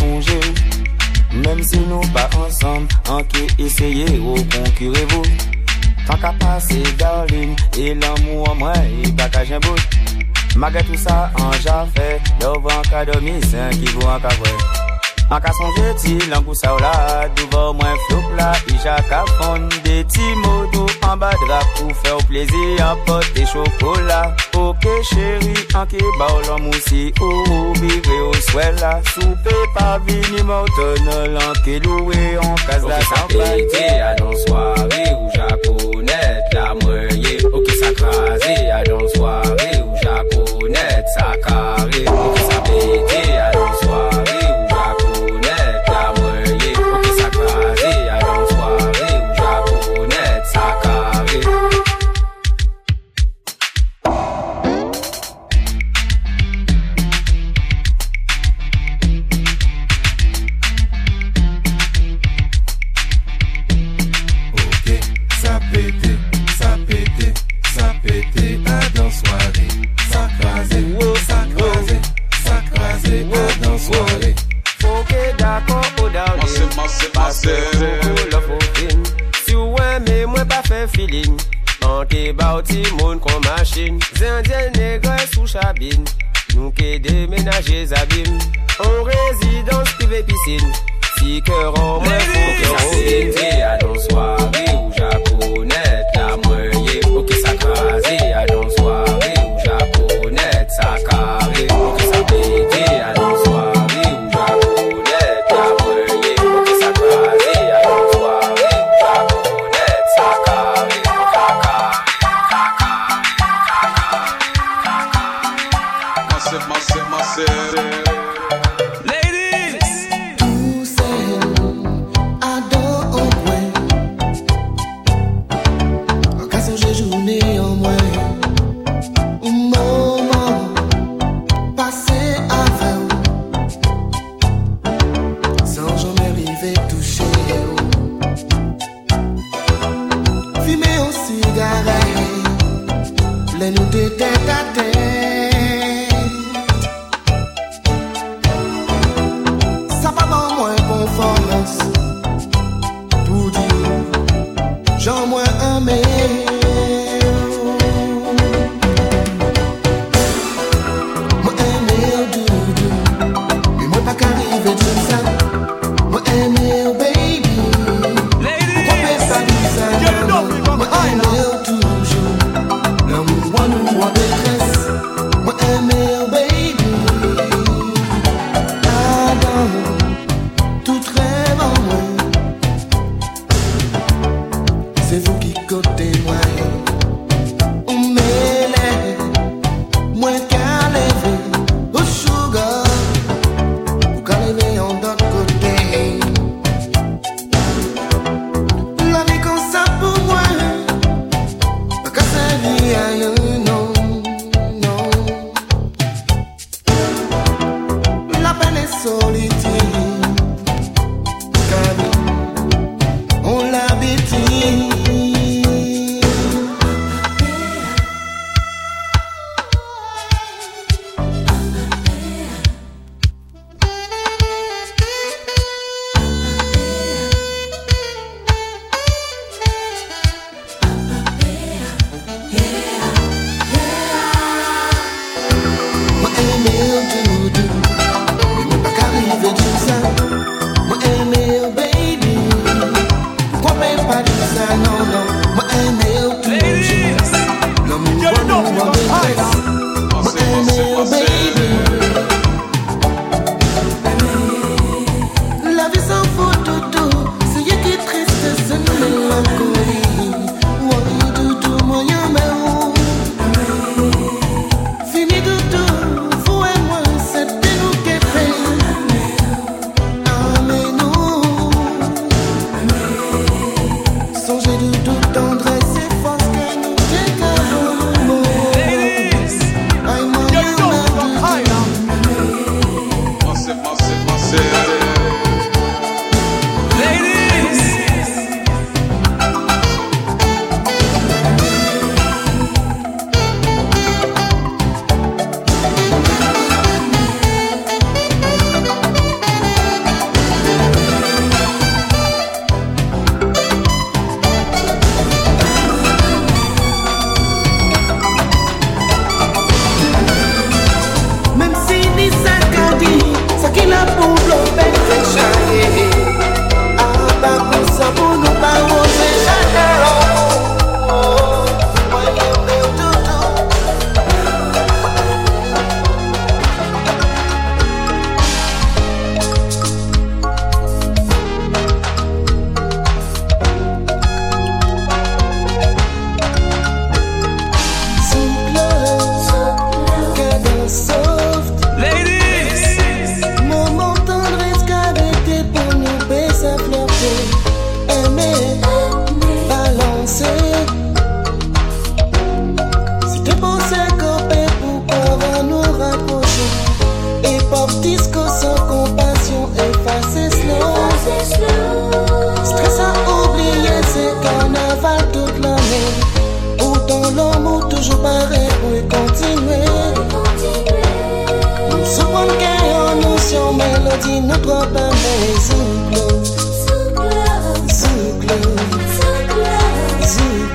Même si nous pas ensemble En qui essayer ou concurrez-vous Tant qu'à passer darling Et l'amour en moi et pas qu'à j'ai bout Malgré tout ça en fait Love en cas de c'est qui vaut en cas An ka sonje ti langou sa ou la Douvo mwen flop la Ija ka fon de ti modou An ba drap pou fè ou plezi An pot de chokola. Ok chéri an ke ba ou lan mousi Ou bigre ou swella Soupe pa vini moutonol An ke loue an kaz la Ok sa pete anon soare Ou japonet Ça pété, ça pété, ça pété à dans soirée. Ça crasé, ça crasé, ça crasé à dans soirée. Faut que d'accord au down. Parce beaucoup. Si ouais, mais moi pas fait feeling. Anke bauti moun kon machin Zendyen negre sou chabin Nou ke demenaje zabim An rezidans prive pisin pop disco sans compassion, effacez slow. Stress à oublier, c'est carnaval toute l'année. Autant l'amour toujours pareil, oui, continuer. Sous bon cœur, nous mélodie, ne doit pas mais Zouk love, zouk love, zouk love. Zouk.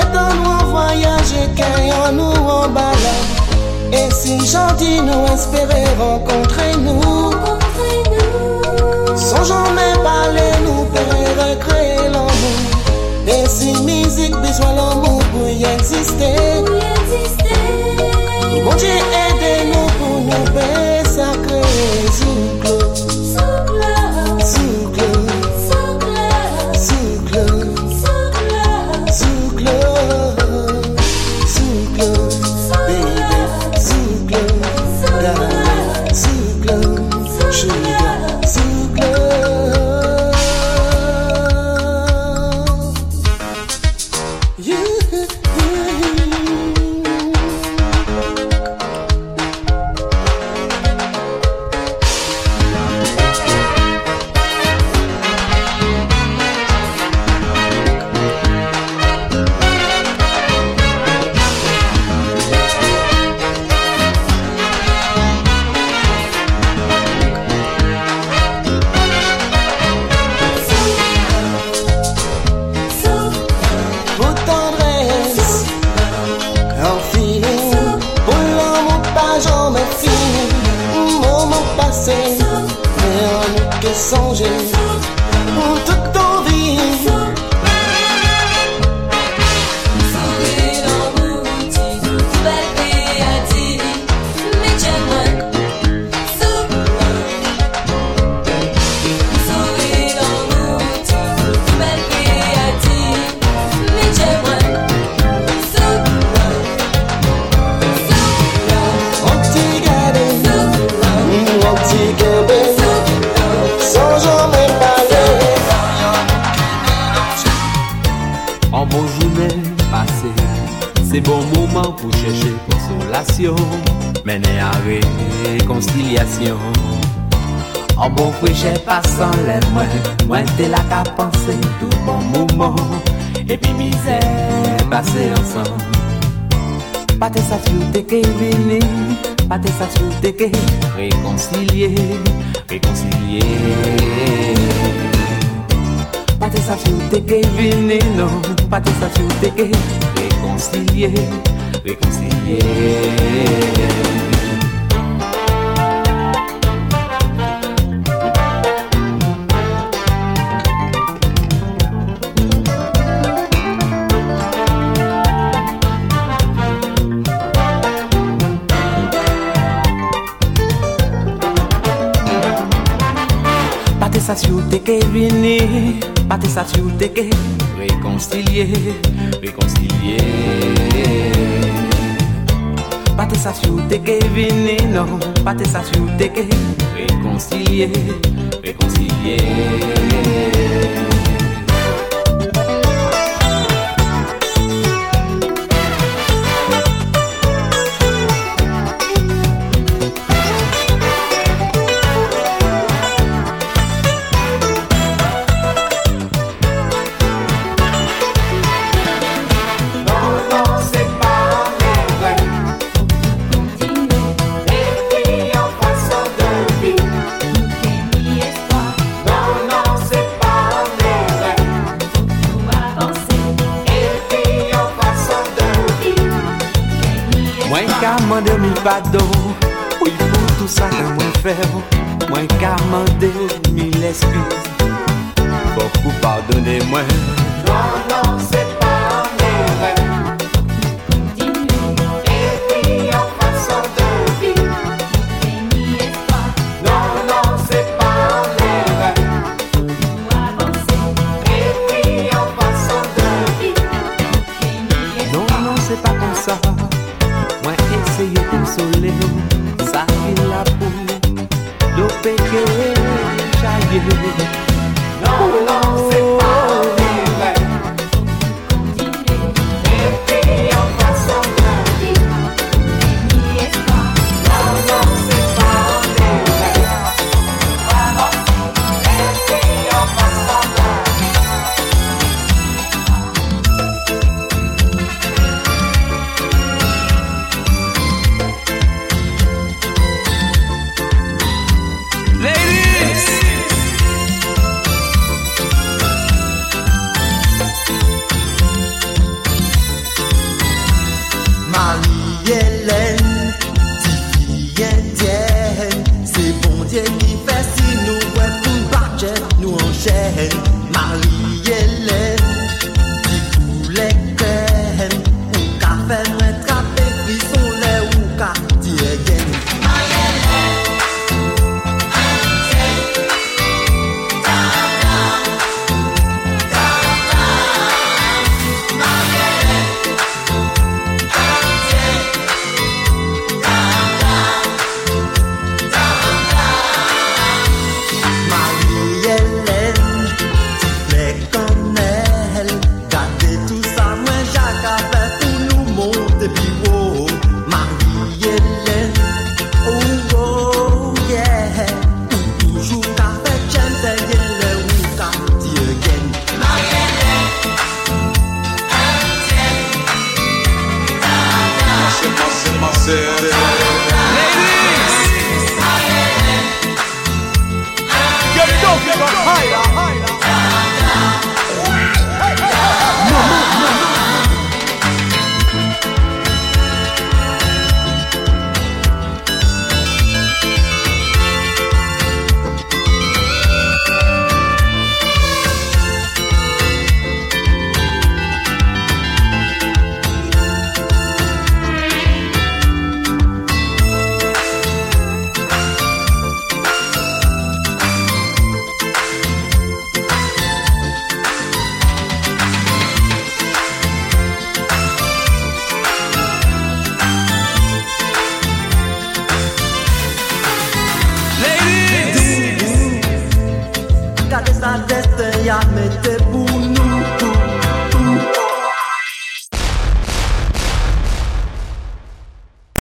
Que dans nos voyages, qu'ayant nous en balade. Et si j'en dis, nous espérer rencontrer nous. Sans jamais parler, nous pourrions recréer l'amour. Et si musique, besoin l'amour pour y exister. Bon Dieu, aidez-nous pour nous faire sacrer pase, mè an nou ke sanje en oh, bon péché passant les moines, moins de la capacité tout bon moment et puis misère, passer ensemble. Pas de sa fille de Kéviné, pas de sa fille de Kéviné, réconcilier, réconcilier. Pas de sa fille de Kéviné, non, pas de sa fille de Kéviné, réconcilier, réconcilier. teke vini Pati sa ti ou teke. Rekonsilye Rekonsilye Pati sa ti ou teke vini Non, pati sa ti ou teke. Rekonsilye Rekonsilye bado. Ou pou tout sa ka mwen fev Mwen ka mande ou mi lespit Bokou pardonne mwen